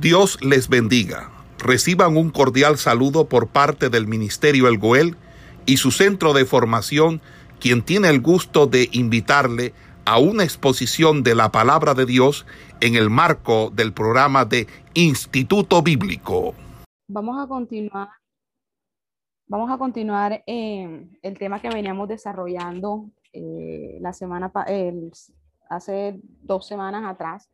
Dios les bendiga. Reciban un cordial saludo por parte del Ministerio El Goel y su centro de formación, quien tiene el gusto de invitarle a una exposición de la palabra de Dios en el marco del programa de Instituto Bíblico. Vamos a continuar. Vamos a continuar en el tema que veníamos desarrollando eh, la semana hace dos semanas atrás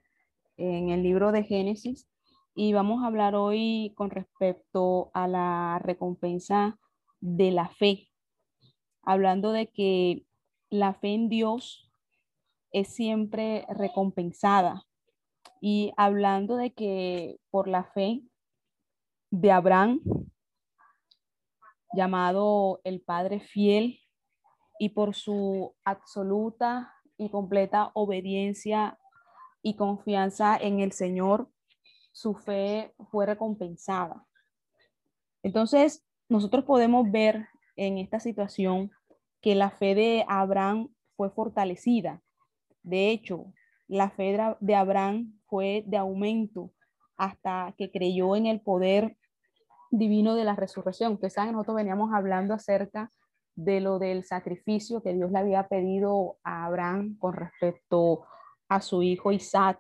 en el libro de Génesis y vamos a hablar hoy con respecto a la recompensa de la fe, hablando de que la fe en Dios es siempre recompensada. Y hablando de que por la fe de Abraham, llamado el Padre fiel, y por su absoluta y completa obediencia y confianza en el Señor, su fe fue recompensada. Entonces, nosotros podemos ver en esta situación que la fe de Abraham fue fortalecida. De hecho, la fe de Abraham fue de aumento hasta que creyó en el poder divino de la resurrección. Ustedes saben, nosotros veníamos hablando acerca de lo del sacrificio que Dios le había pedido a Abraham con respecto a su hijo Isaac.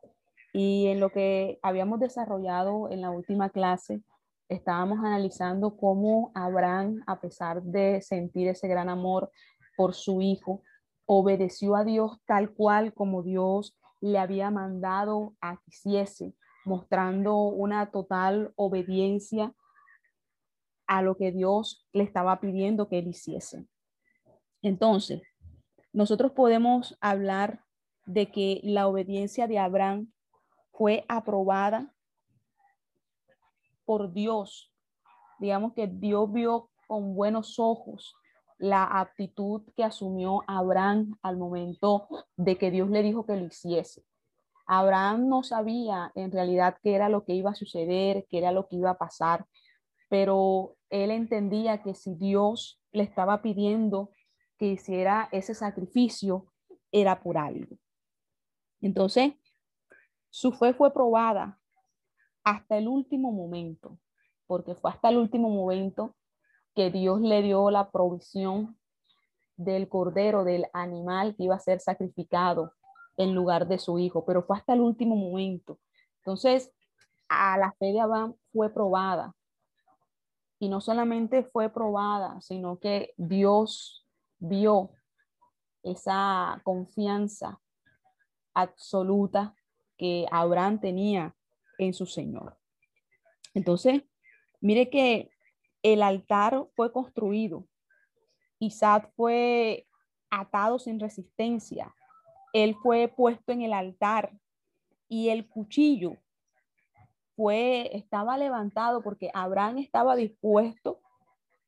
Y en lo que habíamos desarrollado en la última clase, estábamos analizando cómo Abraham, a pesar de sentir ese gran amor por su hijo, obedeció a Dios tal cual como Dios le había mandado a que hiciese, mostrando una total obediencia a lo que Dios le estaba pidiendo que él hiciese. Entonces, nosotros podemos hablar de que la obediencia de Abraham fue aprobada por Dios. Digamos que Dios vio con buenos ojos la aptitud que asumió Abraham al momento de que Dios le dijo que lo hiciese. Abraham no sabía en realidad qué era lo que iba a suceder, qué era lo que iba a pasar, pero él entendía que si Dios le estaba pidiendo que hiciera ese sacrificio, era por algo. Entonces, su fe fue probada hasta el último momento, porque fue hasta el último momento que Dios le dio la provisión del cordero, del animal que iba a ser sacrificado en lugar de su hijo, pero fue hasta el último momento. Entonces, a la fe de Abraham fue probada. Y no solamente fue probada, sino que Dios vio esa confianza absoluta que Abraham tenía en su Señor. Entonces, mire que el altar fue construido. Isaac fue atado sin resistencia. Él fue puesto en el altar y el cuchillo fue estaba levantado porque Abraham estaba dispuesto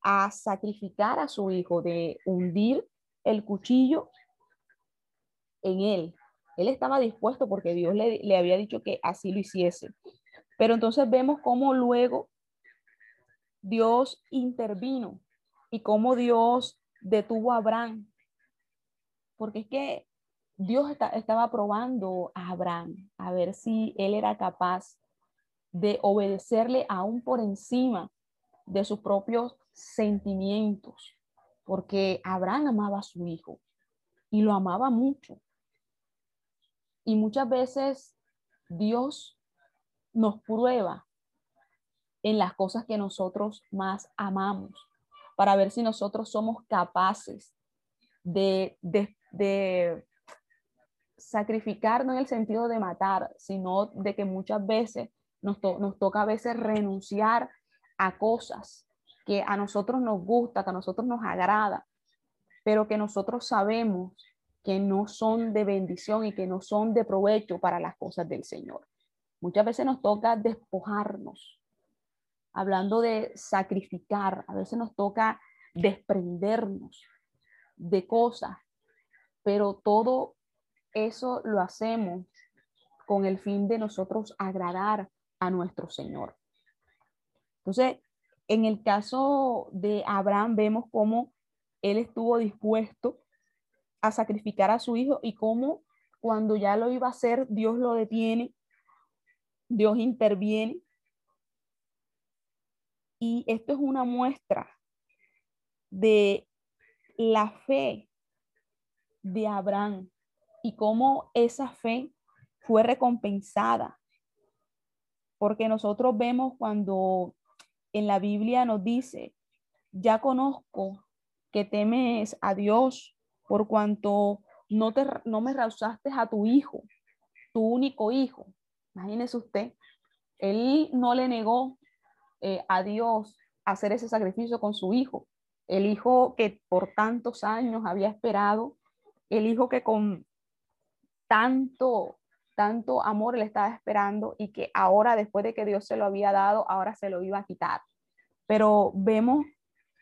a sacrificar a su hijo, de hundir el cuchillo en él. Él estaba dispuesto porque Dios le, había dicho que así lo hiciese. Pero entonces vemos cómo luego Dios intervino y cómo Dios detuvo a Abraham. Porque es que Dios estaba probando a Abraham a ver si él era capaz de obedecerle aún por encima de sus propios sentimientos, porque Abraham amaba a su hijo y lo amaba mucho. Y muchas veces Dios nos prueba en las cosas que nosotros más amamos, para ver si nosotros somos capaces de, de, sacrificar, no en el sentido de matar, sino de que muchas veces nos, nos toca a veces renunciar a cosas que a nosotros nos gusta, que a nosotros nos agrada, pero que nosotros sabemos que no son de bendición y que no son de provecho para las cosas del Señor. Muchas veces nos toca despojarnos hablando de sacrificar, a veces nos toca desprendernos de cosas, pero todo eso lo hacemos con el fin de nosotros agradar a nuestro Señor. Entonces, en el caso de Abraham vemos cómo él estuvo dispuesto a sacrificar a su hijo y cómo cuando ya lo iba a hacer, Dios lo detiene, Dios interviene Y esto es una muestra de la fe de Abraham y cómo esa fe fue recompensada. Porque nosotros vemos cuando en la Biblia nos dice, ya conozco que temes a Dios por cuanto no, te, no me rehusaste a tu hijo, tu único hijo. Imagínese usted, él no le negó eh, a Dios hacer ese sacrificio con su hijo, el hijo que por tantos años había esperado, el hijo que con tanto, tanto amor le estaba esperando y que ahora, después de que Dios se lo había dado, ahora se lo iba a quitar. Pero vemos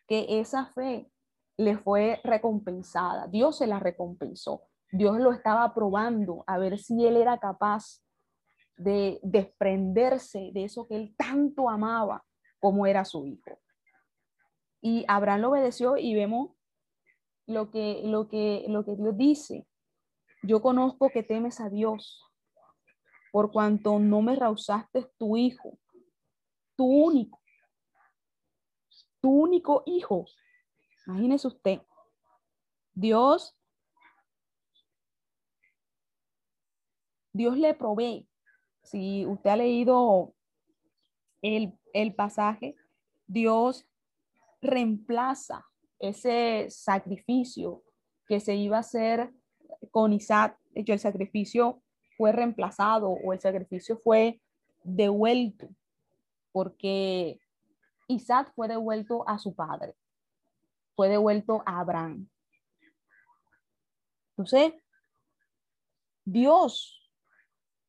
que esa fe le fue recompensada, Dios se la recompensó, Dios lo estaba probando a ver si él era capaz de desprenderse de eso que él tanto amaba como era su hijo. Y Abraham lo obedeció y vemos lo que, lo que, lo que Dios dice. Yo conozco que temes a Dios por cuanto no me rehusaste tu hijo, tu único, tu único hijo. Imagínese usted. Dios, Dios le provee. Si usted ha leído el, el pasaje, Dios reemplaza ese sacrificio que se iba a hacer con Isaac. De hecho, el sacrificio fue reemplazado o el sacrificio fue devuelto porque Isaac fue devuelto a su padre, fue devuelto a Abraham. Entonces, Dios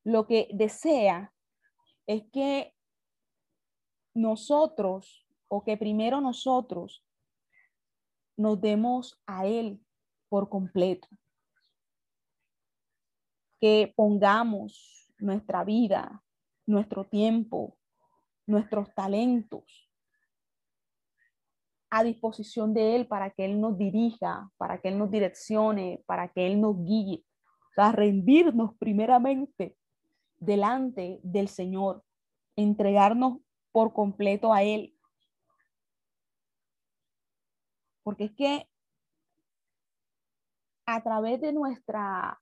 lo que desea es que nosotros, o que primero nosotros nos demos a Él por completo. Que pongamos nuestra vida, nuestro tiempo, nuestros talentos a disposición de Él para que Él nos dirija, para que Él nos direccione, para que Él nos guíe. O sea, rendirnos primeramente delante del Señor, entregarnos por completo a Él. Porque es que a través de nuestra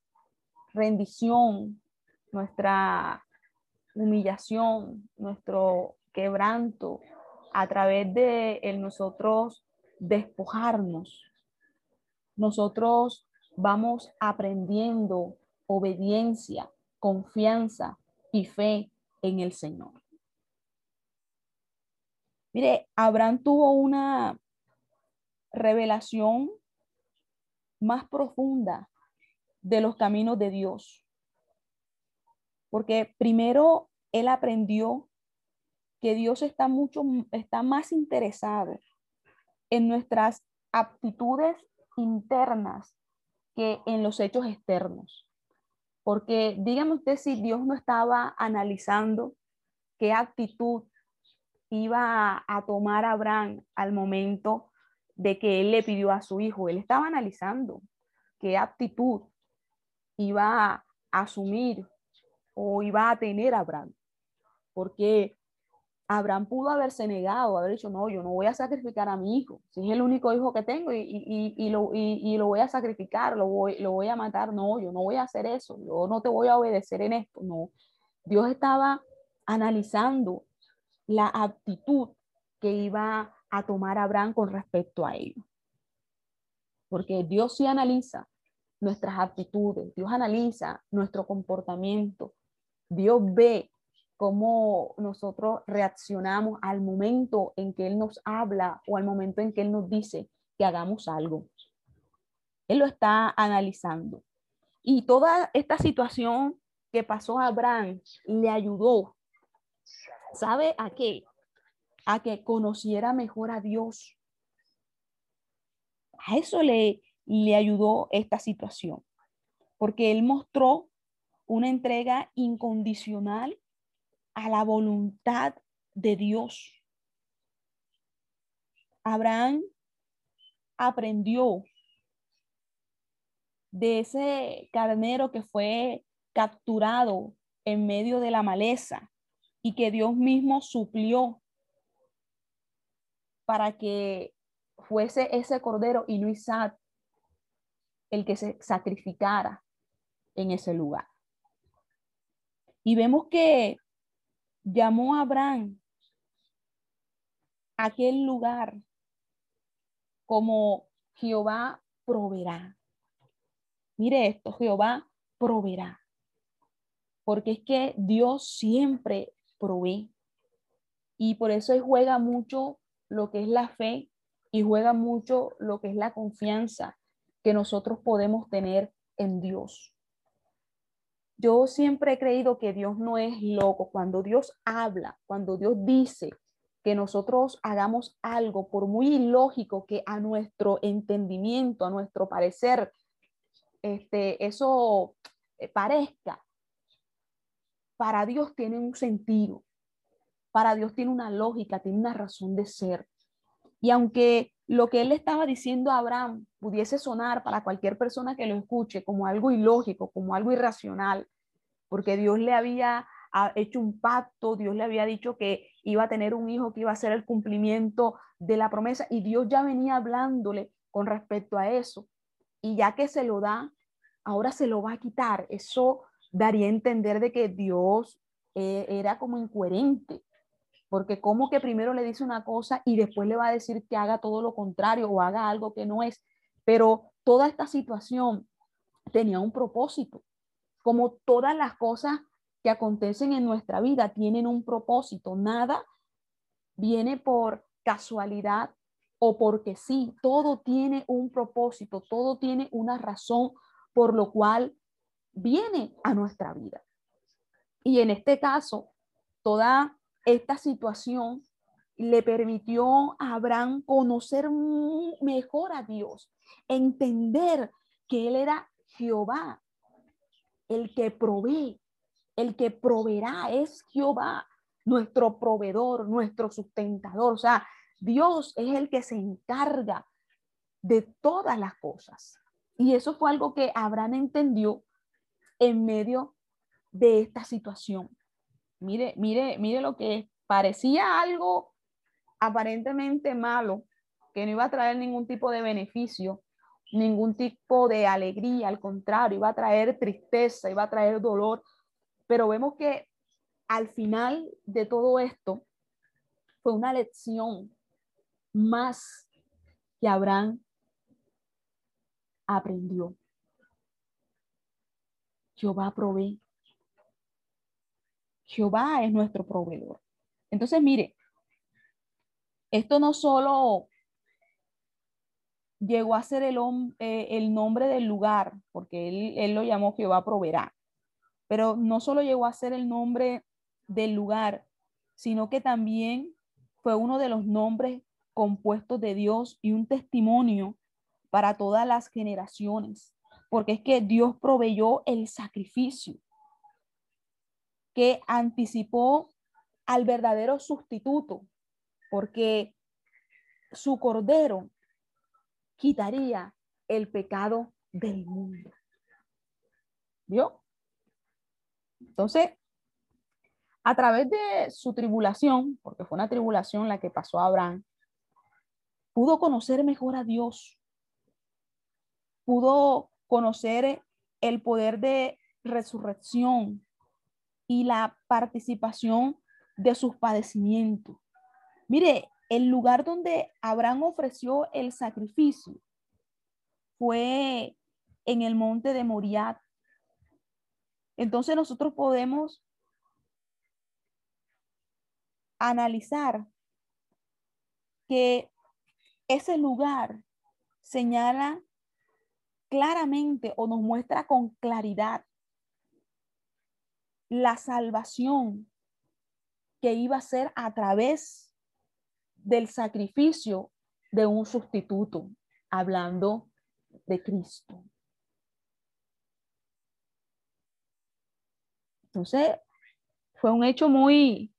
rendición, nuestra humillación, nuestro quebranto, a través de el nosotros despojarnos, nosotros vamos aprendiendo obediencia, confianza y fe en el Señor. Mire, Abraham tuvo una revelación más profunda de los caminos de Dios. Porque primero él aprendió que Dios está mucho está más interesado en nuestras aptitudes internas que en los hechos externos. Porque dígame usted si Dios no estaba analizando qué actitud iba a, tomar Abraham al momento de que él le pidió a su hijo. Él estaba analizando qué actitud iba a asumir o iba a tener Abraham. Porque Abraham pudo haberse negado, haber dicho, no, yo no voy a sacrificar a mi hijo, si es el único hijo que tengo y, lo, voy a sacrificar, lo voy, a matar, no, yo no voy a hacer eso, yo no te voy a obedecer en esto, no. Dios estaba analizando la actitud que iba a tomar Abraham con respecto a ello. Porque Dios sí analiza nuestras actitudes, Dios analiza nuestro comportamiento, Dios ve cómo nosotros reaccionamos al momento en que Él nos habla o al momento en que Él nos dice que hagamos algo. Él lo está analizando. Y toda esta situación que pasó a Abraham le ayudó. ¿Sabe a qué? A que conociera mejor a Dios. A eso le, le ayudó esta situación. Porque él mostró una entrega incondicional a la voluntad de Dios. Abraham aprendió de ese carnero que fue capturado en medio de la maleza y que Dios mismo suplió para que fuese ese cordero y no el que se sacrificara en ese lugar. Y vemos que llamó a Abraham a aquel lugar como Jehová proveerá. Mire esto, Jehová proveerá. Porque es que Dios siempre provee. Y por eso juega mucho lo que es la fe y juega mucho lo que es la confianza que nosotros podemos tener en Dios. Yo siempre he creído que Dios no es loco. Cuando Dios habla, cuando Dios dice que nosotros hagamos algo, por muy ilógico que a nuestro entendimiento, a nuestro parecer, este, eso eh, parezca, para Dios tiene un sentido, para Dios tiene una lógica, tiene una razón de ser. Y aunque lo que él estaba diciendo a Abraham pudiese sonar para cualquier persona que lo escuche como algo ilógico, como algo irracional, porque Dios le había hecho un pacto, Dios le había dicho que iba a tener un hijo que iba a ser el cumplimiento de la promesa y Dios ya venía hablándole con respecto a eso. Y ya que se lo da, ahora se lo va a quitar. Eso daría a entender de que Dios eh, era como incoherente, porque como que primero le dice una cosa y después le va a decir que haga todo lo contrario o haga algo que no es. Pero toda esta situación tenía un propósito, como todas las cosas que acontecen en nuestra vida tienen un propósito. Nada viene por casualidad o porque sí. Todo tiene un propósito, todo tiene una razón por lo cual viene a nuestra vida. Y en este caso, toda esta situación le permitió a Abraham conocer mejor a Dios, entender que Él era Jehová, el que provee, el que proveerá es Jehová, nuestro proveedor, nuestro sustentador. O sea, Dios es el que se encarga de todas las cosas. Y eso fue algo que Abraham entendió en medio de esta situación. Mire, mire, mire lo que parecía algo aparentemente malo, que no iba a traer ningún tipo de beneficio, ningún tipo de alegría, al contrario, iba a traer tristeza, iba a traer dolor, pero vemos que al final de todo esto fue una lección más que Abraham aprendió. Jehová provee. Jehová es nuestro proveedor. Entonces, mire, esto no solo llegó a ser el, eh, nombre del lugar, porque él, él, lo llamó Jehová proveerá, pero no solo llegó a ser el nombre del lugar, sino que también fue uno de los nombres compuestos de Dios y un testimonio para todas las generaciones, porque es que Dios proveyó el sacrificio que anticipó al verdadero sustituto, porque su cordero quitaría el pecado del mundo. ¿Vio? Entonces, a través de su tribulación, porque fue una tribulación la que pasó a Abraham, pudo conocer mejor a Dios, pudo conocer el poder de resurrección y la participación de sus padecimientos. Mire, el lugar donde Abraham ofreció el sacrificio fue en el monte de Moriat, entonces nosotros podemos analizar que ese lugar señala claramente o nos muestra con claridad la salvación que iba a ser a través del sacrificio de un sustituto, hablando de Cristo. Entonces, fue un hecho muy,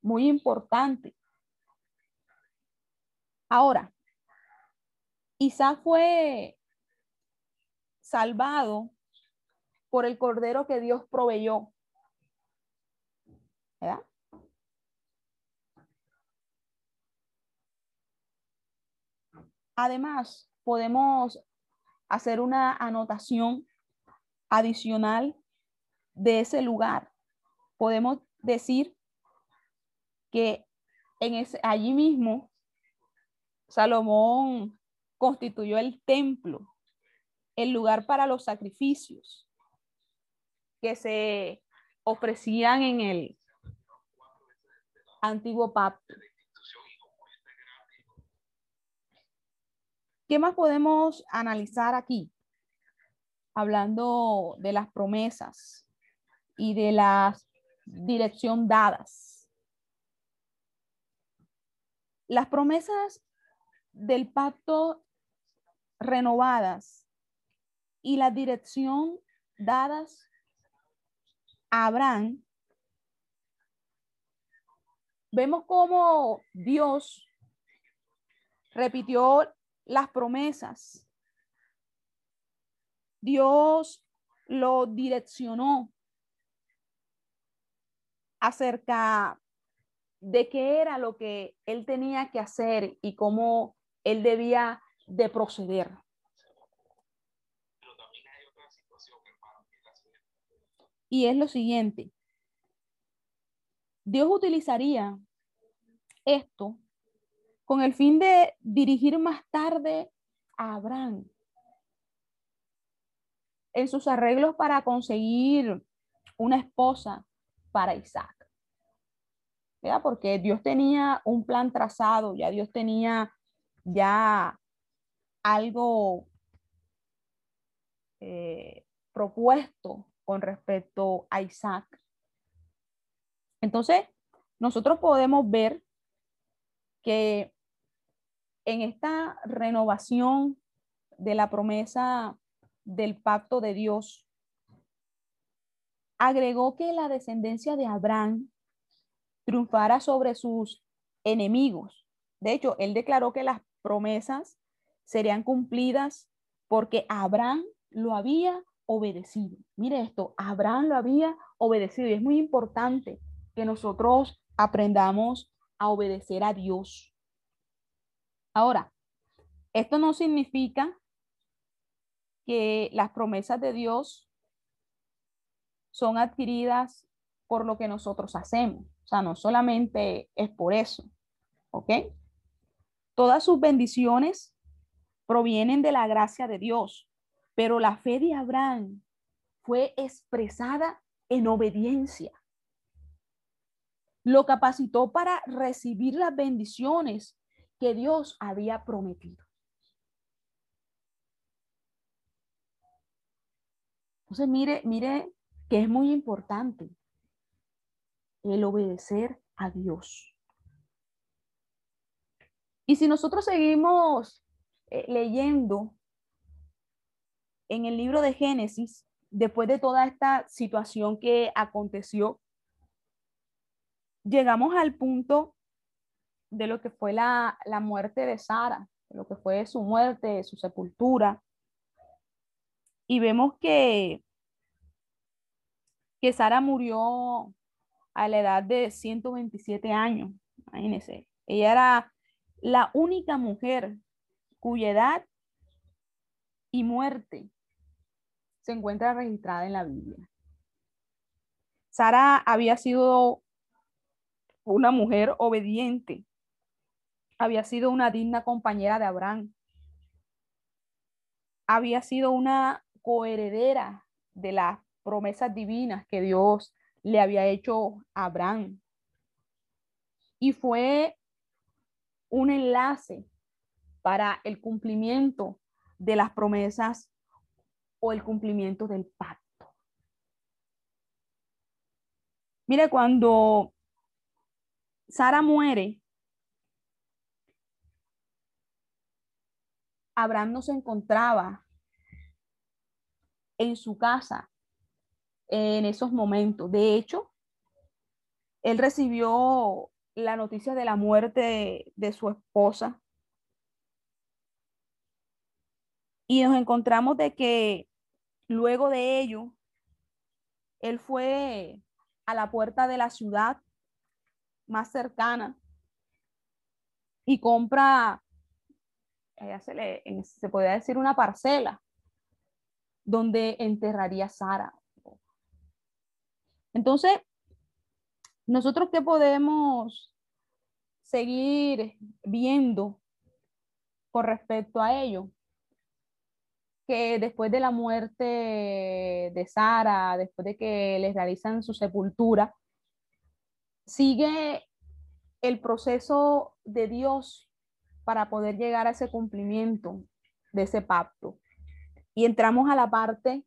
muy importante. Ahora, Isaac fue salvado por el cordero que Dios proveyó. ¿Verdad? Además, podemos hacer una anotación adicional de ese lugar. Podemos decir que en ese, allí mismo Salomón constituyó el templo, el lugar para los sacrificios que se ofrecían en el antiguo pacto. ¿Qué más podemos analizar aquí? Hablando de las promesas y de la dirección dadas. Las promesas del pacto renovadas y la dirección dadas Abraham, vemos cómo Dios repitió las promesas. Dios lo direccionó acerca de qué era lo que él tenía que hacer y cómo él debía de proceder. Y es lo siguiente. Dios utilizaría esto con el fin de dirigir más tarde a Abraham en sus arreglos para conseguir una esposa para Isaac. Porque Dios tenía un plan trazado, ya Dios tenía ya algo eh, propuesto con respecto a Isaac. Entonces, nosotros podemos ver que en esta renovación de la promesa del pacto de Dios, agregó que la descendencia de Abraham triunfara sobre sus enemigos. De hecho, él declaró que las promesas serían cumplidas porque Abraham lo había obedecido. Mire esto, Abraham lo había obedecido y es muy importante que nosotros aprendamos a obedecer a Dios. Ahora, esto no significa que las promesas de Dios son adquiridas por lo que nosotros hacemos. O sea, no solamente es por eso. ¿Ok? Todas sus bendiciones provienen de la gracia de Dios, pero la fe de Abraham fue expresada en obediencia. Lo capacitó para recibir las bendiciones que Dios había prometido. Entonces, mire, mire que es muy importante el obedecer a Dios. Y si nosotros seguimos eh, leyendo en el libro de Génesis, después de toda esta situación que aconteció, llegamos al punto de lo que fue la, muerte de Sara, lo que fue su muerte, su sepultura. Y vemos que, que Sara murió a la edad de 127 años. Imagínense. Ella era la única mujer cuya edad y muerte se encuentra registrada en la Biblia. Sara había sido una mujer obediente había sido una digna compañera de Abraham. Había sido una coheredera de las promesas divinas que Dios le había hecho a Abraham. Y fue un enlace para el cumplimiento de las promesas o el cumplimiento del pacto. Mire, cuando Sara muere, Abraham no se encontraba en su casa en esos momentos. De hecho, él recibió la noticia de la muerte de, su esposa y nos encontramos de que luego de ello, él fue a la puerta de la ciudad más cercana y compra se, le, se podría decir una parcela donde enterraría a Sara. Entonces, nosotros qué podemos seguir viendo con respecto a ello, que después de la muerte de Sara, después de que les realizan su sepultura, sigue el proceso de Dios para poder llegar a ese cumplimiento de ese pacto. Y entramos a la parte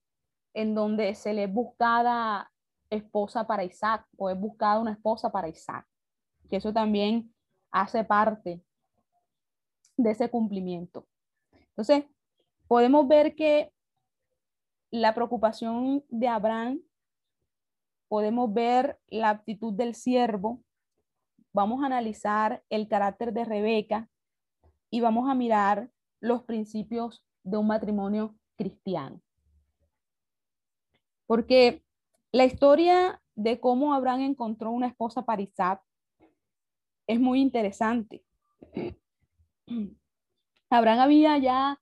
en donde se le es buscada esposa para Isaac o es buscada una esposa para Isaac, que eso también hace parte de ese cumplimiento. Entonces, podemos ver que la preocupación de Abraham, podemos ver la actitud del siervo, vamos a analizar el carácter de Rebeca y vamos a mirar los principios de un matrimonio cristiano. Porque la historia de cómo Abraham encontró una esposa para Isaac es muy interesante. Abraham había ya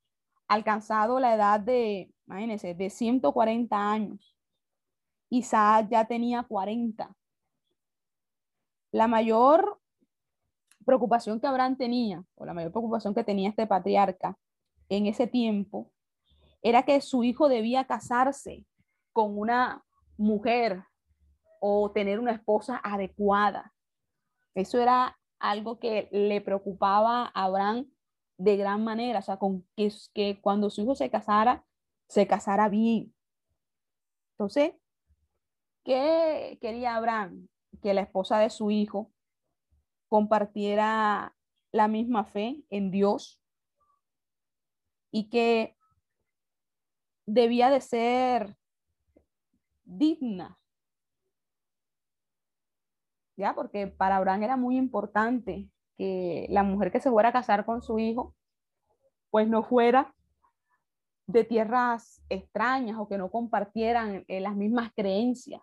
alcanzado la edad de, imagínense, de 140 años. Isaac ya tenía 40. La mayor preocupación que Abraham tenía, o la mayor preocupación que tenía este patriarca en ese tiempo, era que su hijo debía casarse con una mujer o tener una esposa adecuada. Eso era algo que le preocupaba a Abraham de gran manera, o sea, con que, que cuando su hijo se casara, se casara bien. Entonces, ¿qué quería Abraham? Que la esposa de su hijo compartiera la misma fe en Dios y que debía de ser digna ¿ya? Porque para Abraham era muy importante la mujer que se fuera a casar con su hijo, pues no fuera de tierras extrañas o que no compartieran eh, las mismas creencias.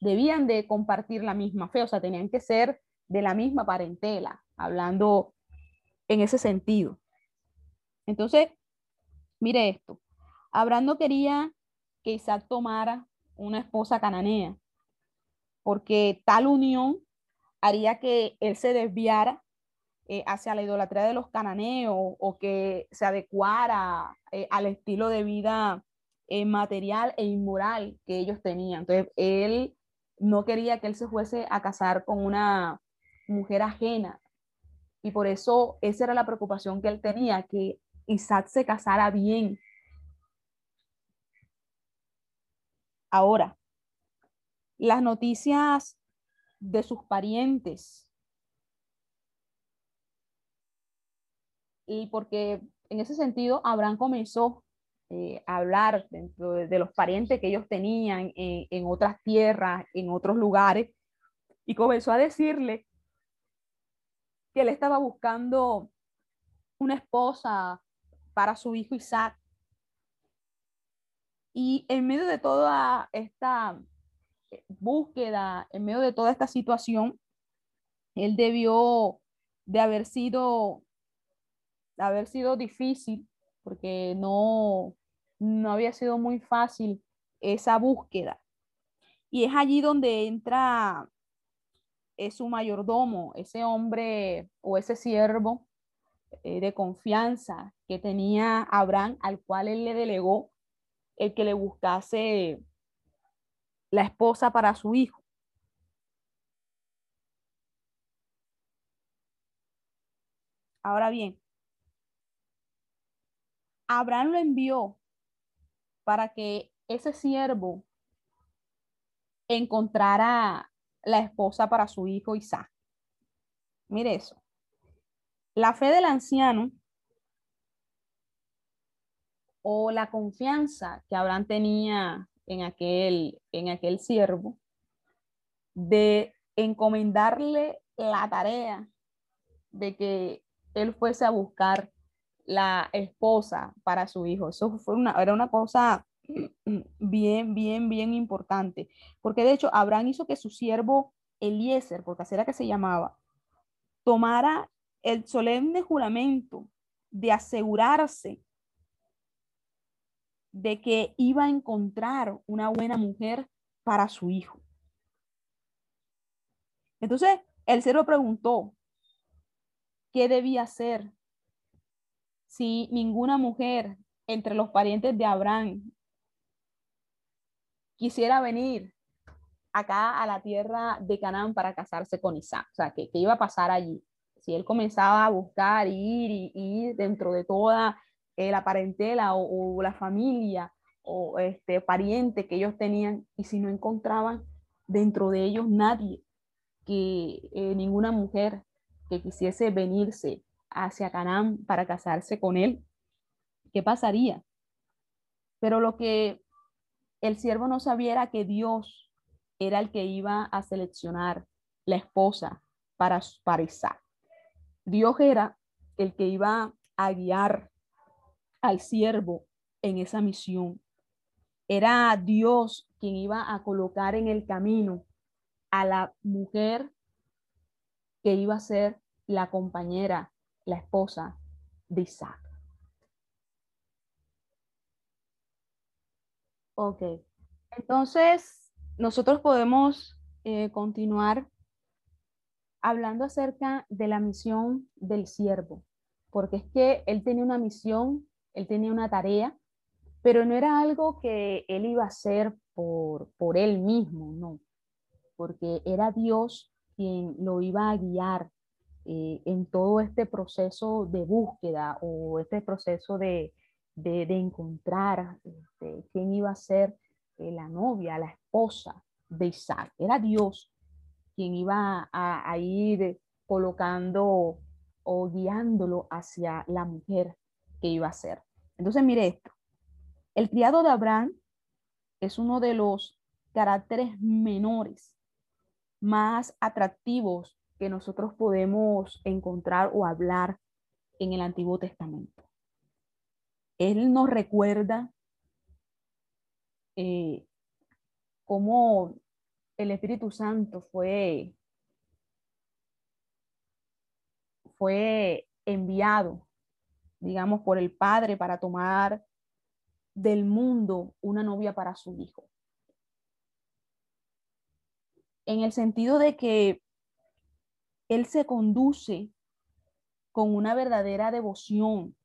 Debían de compartir la misma fe, o sea, tenían que ser de la misma parentela, hablando en ese sentido. Entonces, mire esto. Abraham no quería que Isaac tomara una esposa cananea, porque tal unión haría que él se desviara eh, hacia la idolatría de los cananeos o que se adecuara eh, al estilo de vida eh, material e inmoral que ellos tenían. Entonces, él no quería que él se fuese a casar con una mujer ajena. Y por eso esa era la preocupación que él tenía, que Isaac se casara bien. Ahora, las noticias de sus parientes. Y porque en ese sentido Abraham comenzó eh, a hablar dentro de, los parientes que ellos tenían en, en otras tierras, en otros lugares, y comenzó a decirle que él estaba buscando una esposa para su hijo Isaac. Y en medio de toda esta búsqueda, en medio de toda esta situación, él debió de haber sido, de haber sido difícil, porque no, no había sido muy fácil esa búsqueda. Y es allí donde entra es su mayordomo, ese hombre o ese siervo eh, de confianza que tenía Abraham, al cual él le delegó el que le buscase la esposa para su hijo. Ahora bien, Abraham lo envió para que ese siervo encontrara la esposa para su hijo Isaac. Mire eso. La fe del anciano o la confianza que Abraham tenía en aquel, en aquel siervo de encomendarle la tarea de que él fuese a buscar la esposa para su hijo. Eso fue una, era una cosa bien, bien, bien importante, porque de hecho Abraham hizo que su siervo Eliezer, porque así era que se llamaba, tomara el solemne juramento de asegurarse de que iba a encontrar una buena mujer para su hijo. Entonces, el cerro preguntó, ¿qué debía hacer si ninguna mujer entre los parientes de Abraham quisiera venir acá a la tierra de Canaán para casarse con Isaac? O sea, ¿qué, iba a pasar allí? Si él comenzaba a buscar, ir y ir dentro de toda eh, la parentela o, la familia o este pariente que ellos tenían, y si no encontraban dentro de ellos nadie, que eh, ninguna mujer que quisiese venirse hacia Canaán para casarse con él, ¿qué pasaría? Pero lo que el siervo no sabía era que Dios era el que iba a seleccionar la esposa para, para Isaac. Dios era el que iba a guiar al siervo en esa misión. Era Dios quien iba a colocar en el camino a la mujer que iba a ser la compañera, la esposa de Isaac. Ok, entonces nosotros podemos eh, continuar hablando acerca de la misión del siervo, porque es que él tenía una misión él tenía una tarea, pero no era algo que él iba a hacer por, por él mismo, no, porque era Dios quien lo iba a guiar eh, en todo este proceso de búsqueda o este proceso de, de, encontrar este, quién iba a ser eh, la novia, la esposa de Isaac. Era Dios quien iba a, a ir colocando o guiándolo hacia la mujer que iba a ser. Entonces, mire esto. El criado de Abraham es uno de los caracteres menores, más atractivos que nosotros podemos encontrar o hablar en el Antiguo Testamento. Él nos recuerda eh, cómo el Espíritu Santo fue, fue enviado digamos, por el padre para tomar del mundo una novia para su hijo. En el sentido de que él se conduce con una verdadera devoción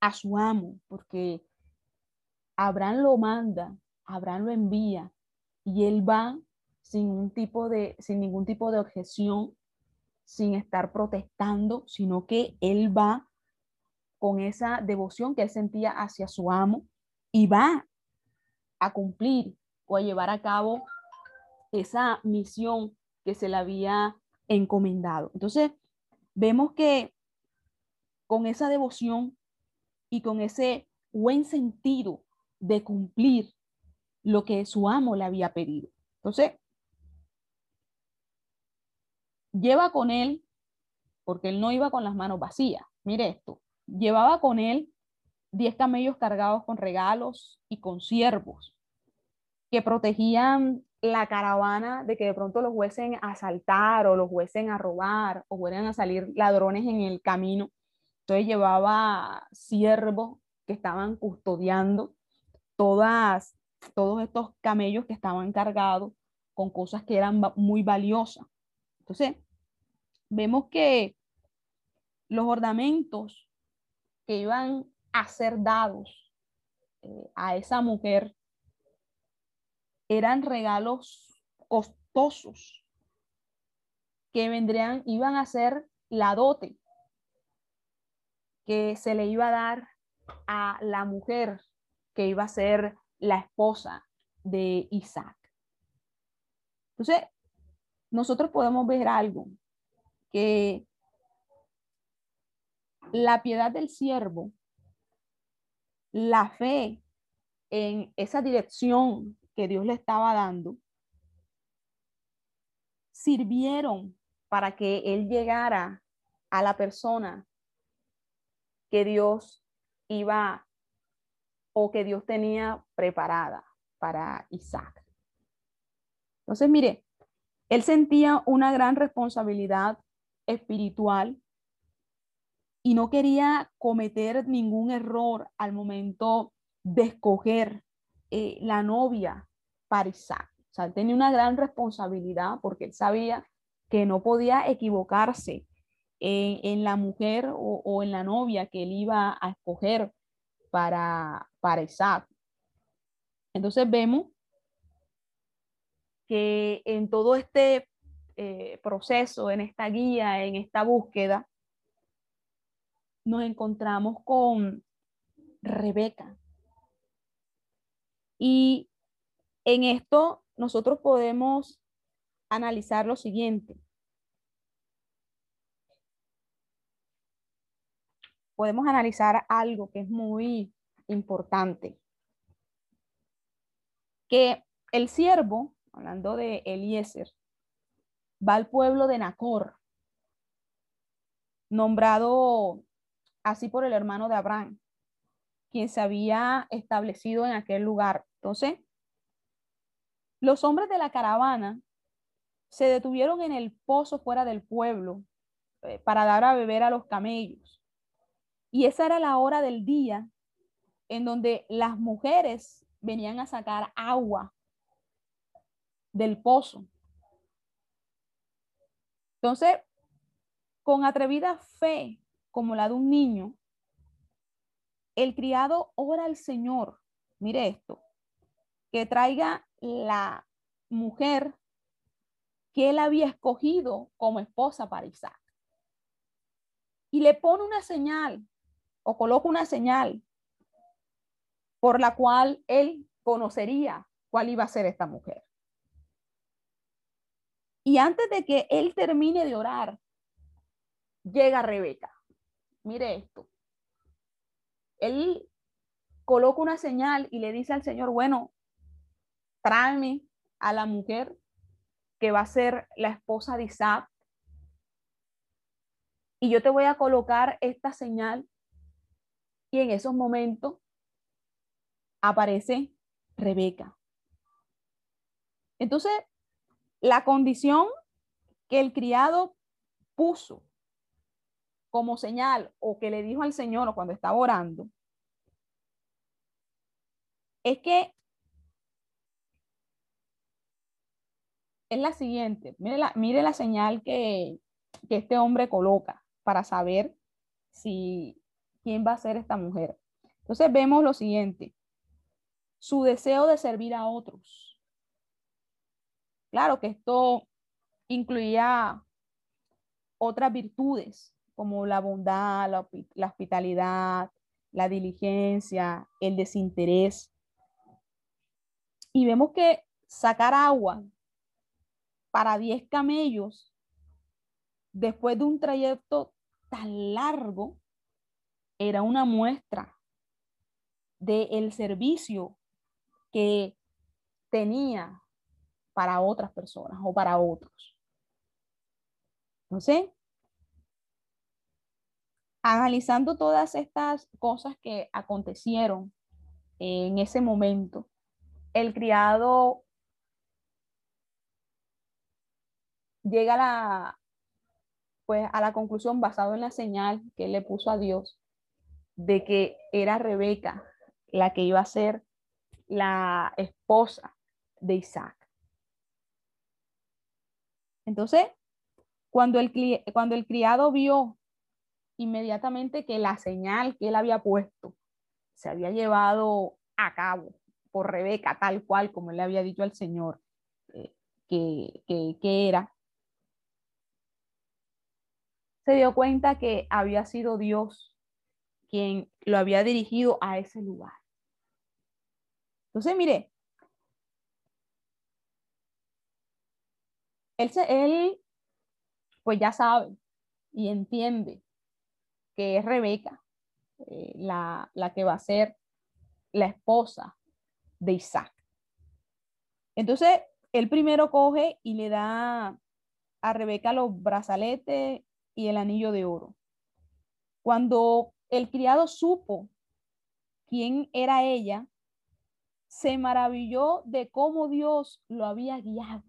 a su amo, porque Abraham lo manda, Abraham lo envía y él va sin un tipo de sin ningún tipo de objeción, sin estar protestando, sino que él va con esa devoción que él sentía hacia su amo y va a cumplir o a llevar a cabo esa misión que se le había encomendado. Entonces, vemos que con esa devoción y con ese buen sentido de cumplir lo que su amo le había pedido. Entonces, lleva con él, porque él no iba con las manos vacías. Mire esto, Llevaba con él diez camellos cargados con regalos y con siervos que protegían la caravana de que de pronto los fuesen a asaltar o los fuesen a robar o fueran a salir ladrones en el camino. Entonces llevaba siervos que estaban custodiando todas, todos estos camellos que estaban cargados con cosas que eran muy valiosas. Entonces, vemos que los ornamentos que iban a ser dados eh, a esa mujer eran regalos costosos que vendrían, iban a ser la dote que se le iba a dar a la mujer que iba a ser la esposa de Isaac. Entonces, nosotros podemos ver algo que la piedad del siervo, la fe en esa dirección que Dios le estaba dando, sirvieron para que él llegara a la persona que Dios iba o que Dios tenía preparada para Isaac. Entonces, mire, él sentía una gran responsabilidad espiritual y no quería cometer ningún error al momento de escoger eh, la novia para Isaac. O sea, tenía una gran responsabilidad porque él sabía que no podía equivocarse en, la mujer o, en la novia que él iba a escoger para, para Isaac. Entonces vemos que en todo este eh, proceso, en esta guía, en esta búsqueda, nos encontramos con Rebeca. Y en esto nosotros podemos analizar lo siguiente. Podemos analizar algo que es muy importante. Que el siervo, hablando de Eliezer, va al pueblo de Nacor, nombrado así por el hermano de Abraham, quien se había establecido en aquel lugar. Entonces, los hombres de la caravana se detuvieron en el pozo fuera del pueblo eh, para dar a beber a los camellos. Y esa era la hora del día en donde las mujeres venían a sacar agua del pozo. Entonces, con atrevida fe, como la de un niño, el criado ora al Señor, mire esto, que traiga la mujer que él había escogido como esposa para Isaac. Y le pone una señal o coloca una señal por la cual él conocería cuál iba a ser esta mujer. Y antes de que él termine de orar, llega Rebeca. Mire esto. Él coloca una señal y le dice al Señor, bueno, tráeme a la mujer que va a ser la esposa de Isaac. Y yo te voy a colocar esta señal. Y en esos momentos aparece Rebeca. Entonces, la condición que el criado puso como señal o que le dijo al Señor cuando estaba orando, es que es la siguiente. Mire la, mire la señal que, que este hombre coloca para saber si quién va a ser esta mujer. Entonces vemos lo siguiente, su deseo de servir a otros. Claro que esto incluía otras virtudes como la bondad, la, hospitalidad, la diligencia, el desinterés. Y vemos que sacar agua para 10 camellos después de un trayecto tan largo era una muestra del servicio que tenía para otras personas o para otros. Entonces, analizando todas estas cosas que acontecieron en ese momento, el criado llega a la, pues, a la conclusión basado en la señal que él le puso a Dios de que era Rebeca la que iba a ser la esposa de Isaac. Entonces, cuando el, cuando el criado vio inmediatamente que la señal que él había puesto se había llevado a cabo por Rebeca, tal cual como él le había dicho al Señor eh, que, que era, se dio cuenta que había sido Dios quien lo había dirigido a ese lugar. Entonces, mire, él, pues ya sabe y entiende que es Rebeca eh, la, que va a ser la esposa de Isaac. Entonces, él primero coge y le da a Rebeca los brazaletes y el anillo de oro. Cuando el criado supo quién era ella, se maravilló de cómo Dios lo había guiado.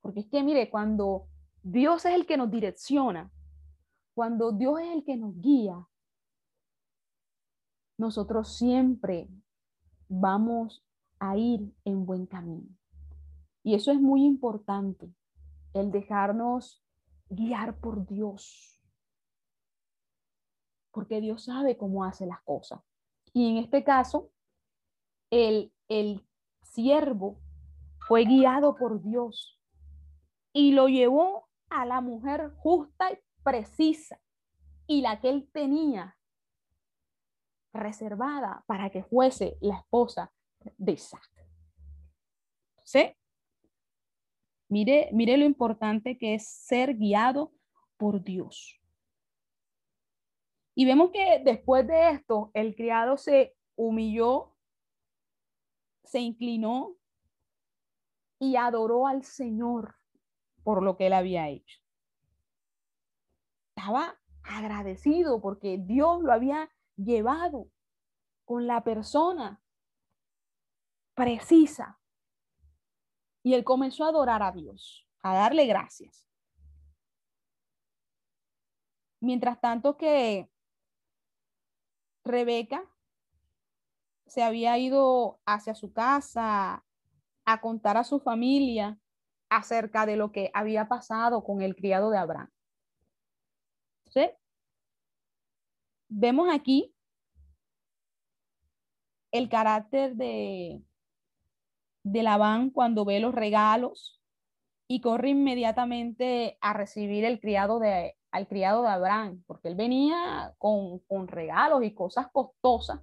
Porque es que, mire, cuando Dios es el que nos direcciona, cuando Dios es el que nos guía, nosotros siempre vamos a ir en buen camino. Y eso es muy importante, el dejarnos guiar por Dios. Porque Dios sabe cómo hace las cosas. Y en este caso, el, el siervo fue guiado por Dios y lo llevó a la mujer justa y precisa y la que él tenía reservada para que fuese la esposa de Isaac. ¿Sí? Mire, mire lo importante que es ser guiado por Dios. Y vemos que después de esto, el criado se humilló, se inclinó y adoró al Señor por lo que él había hecho. Estaba agradecido porque Dios lo había llevado con la persona precisa. Y él comenzó a adorar a Dios, a darle gracias. Mientras tanto que Rebeca se había ido hacia su casa a contar a su familia acerca de lo que había pasado con el criado de Abraham. ¿Sí? Vemos aquí el carácter de, de Labán cuando ve los regalos y corre inmediatamente a recibir el criado de, al criado de Abraham, porque él venía con, con regalos y cosas costosas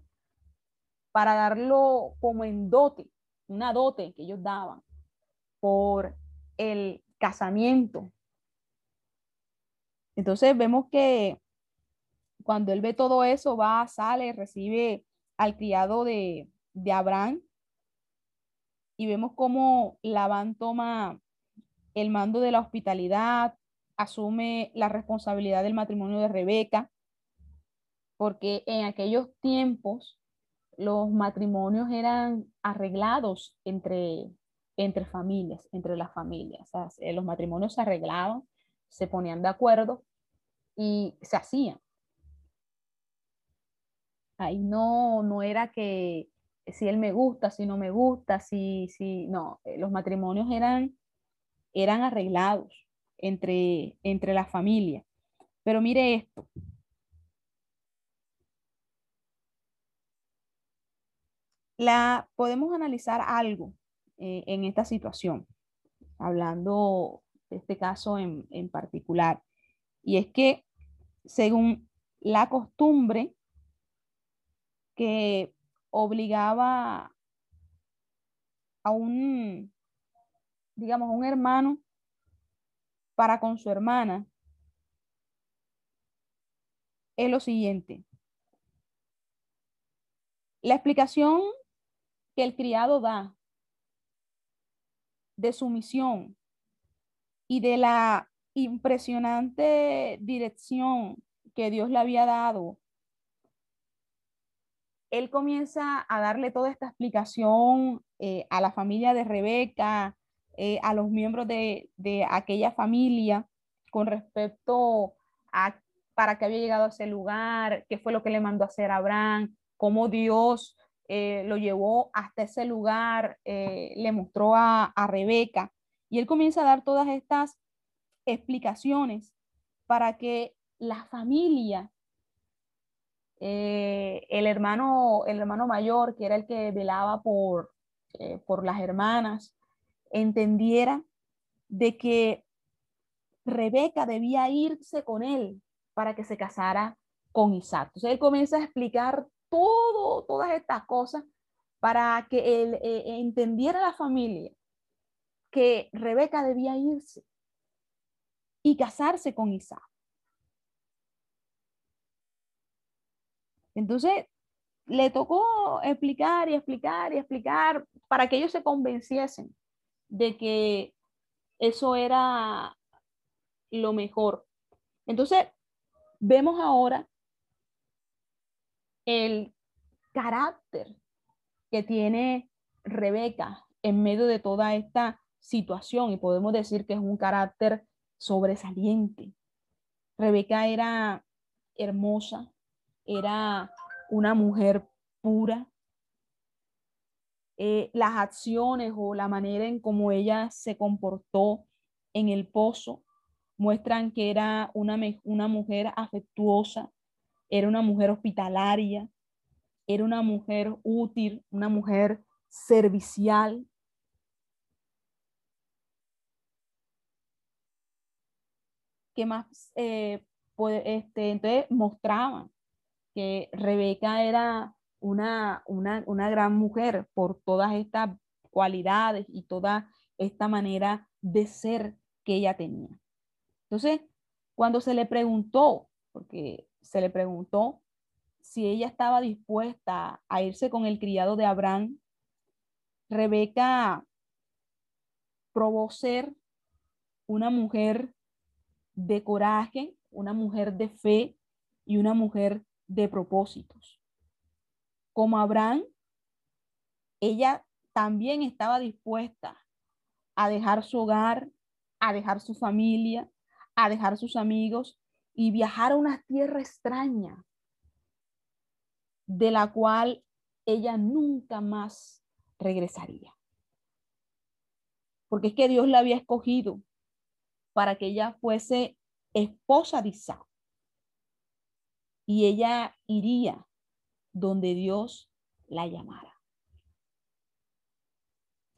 para darlo como en dote, una dote que ellos daban por el casamiento. Entonces vemos que cuando él ve todo eso, va, sale, recibe al criado de, de Abraham y vemos cómo Labán toma el mando de la hospitalidad, asume la responsabilidad del matrimonio de Rebeca, porque en aquellos tiempos los matrimonios eran arreglados entre, entre familias, entre las familias. los matrimonios se arreglaban, se ponían de acuerdo y se hacían. Ahí no, no era que si él me gusta, si no me gusta, si, si, no, eh, los matrimonios eran, eran arreglados entre, entre la familia. Pero mire esto. La, podemos analizar algo eh, en esta situación, hablando de este caso en, en particular, y es que según la costumbre que obligaba a un, digamos, un hermano para con su hermana es lo siguiente. La explicación que el criado da de su misión y de la impresionante dirección que Dios le había dado él comienza a darle toda esta explicación eh, a la familia de Rebeca, eh, a los miembros de, aquella familia con respecto a para qué había llegado a ese lugar, qué fue lo que le mandó a hacer Abraham, cómo Dios eh, lo llevó hasta ese lugar, le mostró a, a Rebeca. Y él comienza a dar todas estas explicaciones para que la familia eh, el, hermano, el hermano mayor, que era el que velaba por, eh, por las hermanas, entendiera de que Rebeca debía irse con él para que se casara con Isaac. Entonces él comienza a explicar todo, todas estas cosas para que él eh, entendiera la familia que Rebeca debía irse y casarse con Isaac. Entonces, le tocó explicar y explicar y explicar para que ellos se convenciesen de que eso era lo mejor. Entonces, vemos ahora el carácter que tiene Rebeca en medio de toda esta situación y podemos decir que es un carácter sobresaliente. Rebeca era hermosa, era una mujer pura. Eh, las acciones o la manera en cómo ella se comportó en el pozo muestran que era una, una mujer afectuosa, era una mujer hospitalaria, era una mujer útil, una mujer servicial. ¿Qué más? Eh, este, entonces mostraban que Rebeca era una, una, una gran mujer por todas estas cualidades y toda esta manera de ser que ella tenía. Entonces, cuando se le preguntó, porque se le preguntó si ella estaba dispuesta a irse con el criado de Abraham, Rebeca probó ser una mujer de coraje, una mujer de fe y una mujer de propósitos. Como Abraham, ella también estaba dispuesta a dejar su hogar, a dejar su familia, a dejar sus amigos y viajar a una tierra extraña de la cual ella nunca más regresaría. Porque es que Dios la había escogido para que ella fuese esposa de Isaac. Y ella iría donde Dios la llamara.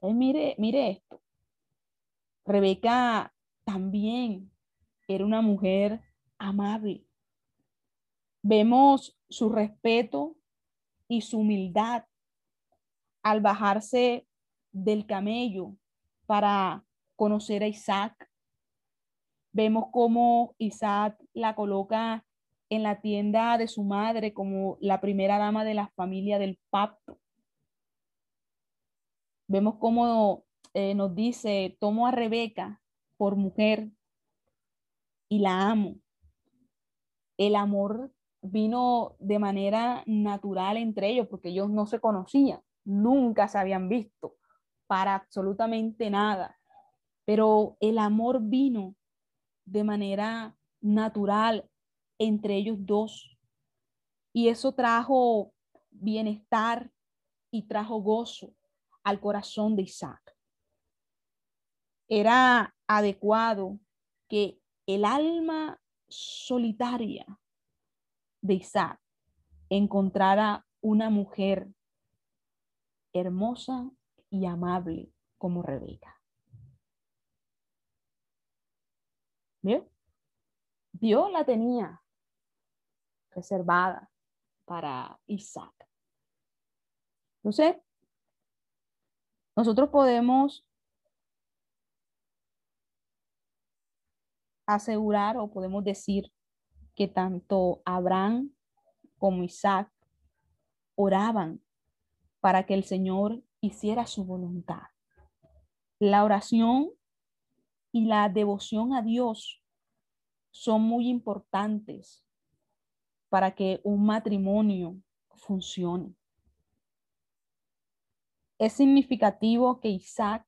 mire, mire esto. Rebeca también era una mujer amable. Vemos su respeto y su humildad al bajarse del camello para conocer a Isaac. Vemos cómo Isaac la coloca en la tienda de su madre como la primera dama de la familia del pacto. Vemos cómo eh, nos dice, tomo a Rebeca por mujer y la amo. El amor vino de manera natural entre ellos porque ellos no se conocían, nunca se habían visto para absolutamente nada. Pero el amor vino de manera natural entre ellos dos. Y eso trajo bienestar y trajo gozo al corazón de Isaac. Era adecuado que el alma solitaria de Isaac encontrara una mujer hermosa y amable como Rebeca. ¿Vio? Dios la tenía reservada para Isaac. Entonces, nosotros podemos asegurar o podemos decir que tanto Abraham como Isaac oraban para que el Señor hiciera su voluntad. La oración y la devoción a Dios son muy importantes para que un matrimonio funcione. Es significativo que Isaac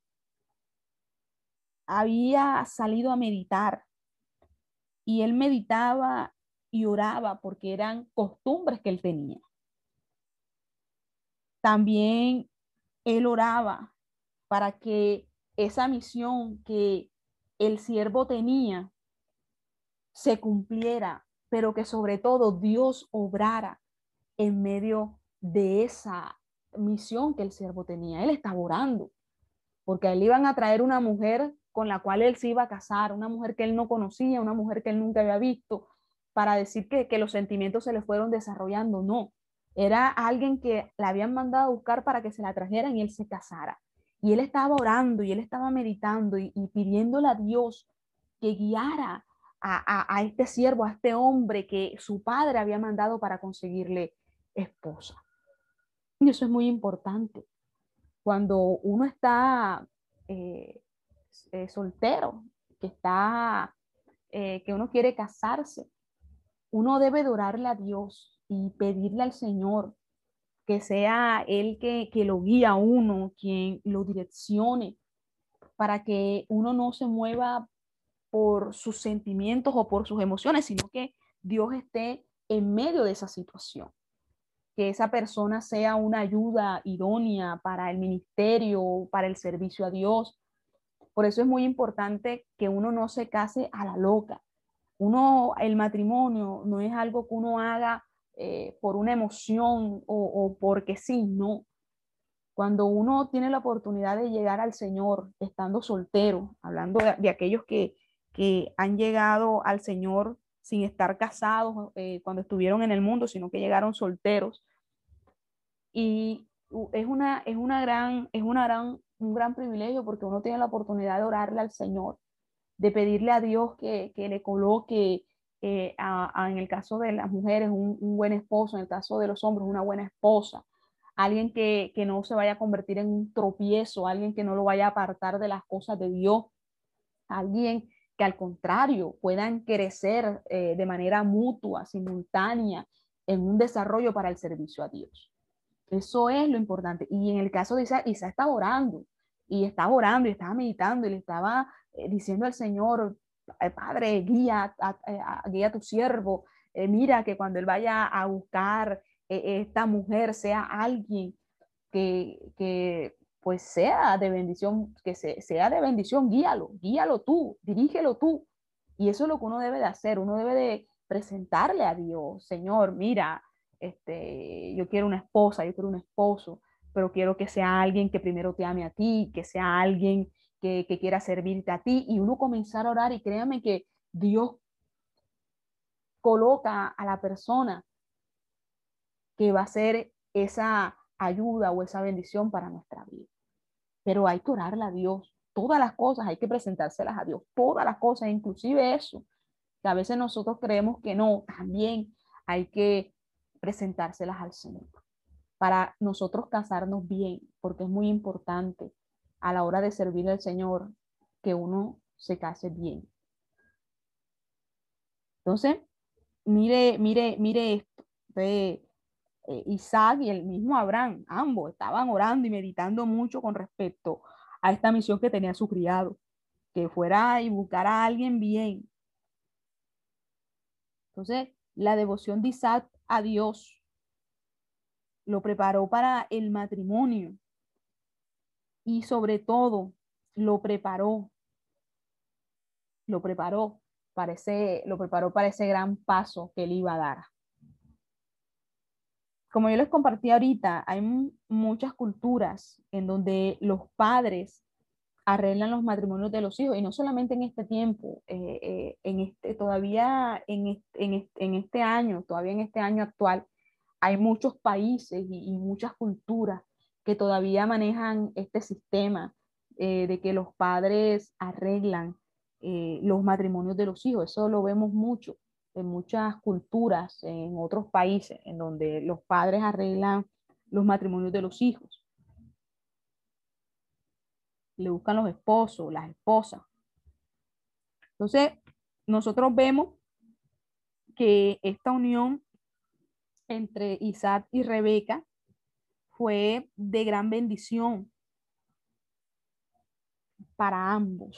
había salido a meditar y él meditaba y oraba porque eran costumbres que él tenía. También él oraba para que esa misión que el siervo tenía se cumpliera, pero que sobre todo Dios obrara en medio de esa misión que el siervo tenía. Él estaba orando, porque a él iban a traer una mujer con la cual él se iba a casar, una mujer que él no conocía, una mujer que él nunca había visto, para decir que, los sentimientos se le fueron desarrollando, no. Era alguien que la habían mandado a buscar para que se la trajeran y él se casara. Y él estaba orando y él estaba meditando y, pidiéndole a Dios que guiara a, a, este siervo, a este hombre que su padre había mandado para conseguirle esposa. Y eso es muy importante. Cuando uno está eh, eh, soltero, que está, eh, que uno quiere casarse, uno debe orarle a Dios y pedirle al Señor que sea Él que, que lo guíe a uno, quien lo direccione, para que uno no se mueva por sus sentimientos o por sus emociones, sino que Dios esté en medio de esa situación. Que esa persona sea una ayuda idónea para el ministerio, para el servicio a Dios. Por eso es muy importante que uno no se case a la loca. Uno, el matrimonio no es algo que uno haga eh, por una emoción o, o porque sí, no. Cuando uno tiene la oportunidad de llegar al Señor estando soltero, hablando de, aquellos que, que, han llegado al Señor sin estar casados eh, cuando estuvieron en el mundo, sino que llegaron solteros. Y es una, es una gran, es una gran, un gran privilegio porque uno tiene la oportunidad de orarle al Señor, de pedirle a Dios que, que le coloque, eh, a, en el caso de las mujeres, un, un, buen esposo, en el caso de los hombres, una buena esposa, alguien que, no se vaya a convertir en un tropiezo, alguien que no lo vaya a apartar de las cosas de Dios, alguien que al contrario puedan crecer eh, de manera mutua, simultánea, en un desarrollo para el servicio a Dios. Eso es lo importante. Y en el caso de Isa, Isa estaba orando, y estaba orando, y estaba meditando, y le estaba eh, diciendo al Señor, eh, Padre, guía a, guía a tu siervo, mira que cuando él vaya a buscar esta mujer sea alguien que, que pues sea de bendición, que sea de bendición, guíalo, guíalo tú, dirígelo tú. Y eso es lo que uno debe de hacer, uno debe de presentarle a Dios, Señor, mira, este, yo quiero una esposa, yo quiero un esposo, pero quiero que sea alguien que primero te ame a ti, que sea alguien que, que quiera servirte a ti, y uno comenzar a orar y créame que Dios coloca a la persona que va a ser esa ayuda o esa bendición para nuestra vida. Pero hay que orarle a Dios. Todas las cosas hay que presentárselas a Dios. Todas las cosas, inclusive eso, que a veces nosotros creemos que no, también hay que presentárselas al Señor para nosotros casarnos bien, porque es muy importante a la hora de servir al Señor que uno se case bien. Entonces, mire, mire, mire esto. Eh, Isaac y el mismo Abraham, ambos estaban orando y meditando mucho con respecto a esta misión que tenía su criado, que fuera y buscar a alguien bien. Entonces, la devoción de Isaac a Dios lo preparó para el matrimonio y sobre todo lo preparó, lo preparó para ese, lo preparó para ese gran paso que él iba a dar como yo les compartí ahorita, hay muchas culturas en donde los padres arreglan los matrimonios de los hijos y no solamente en este tiempo, eh, eh, en este, todavía en este, en, este, año, todavía en este año actual, hay muchos países y, muchas culturas que todavía manejan este sistema eh, de que los padres arreglan los matrimonios de los hijos. Eso lo vemos mucho en muchas culturas, en otros países, en donde los padres arreglan los matrimonios de los hijos. Le buscan los esposos, las esposas. Entonces, nosotros vemos que esta unión entre Isaac y Rebeca fue de gran bendición para ambos.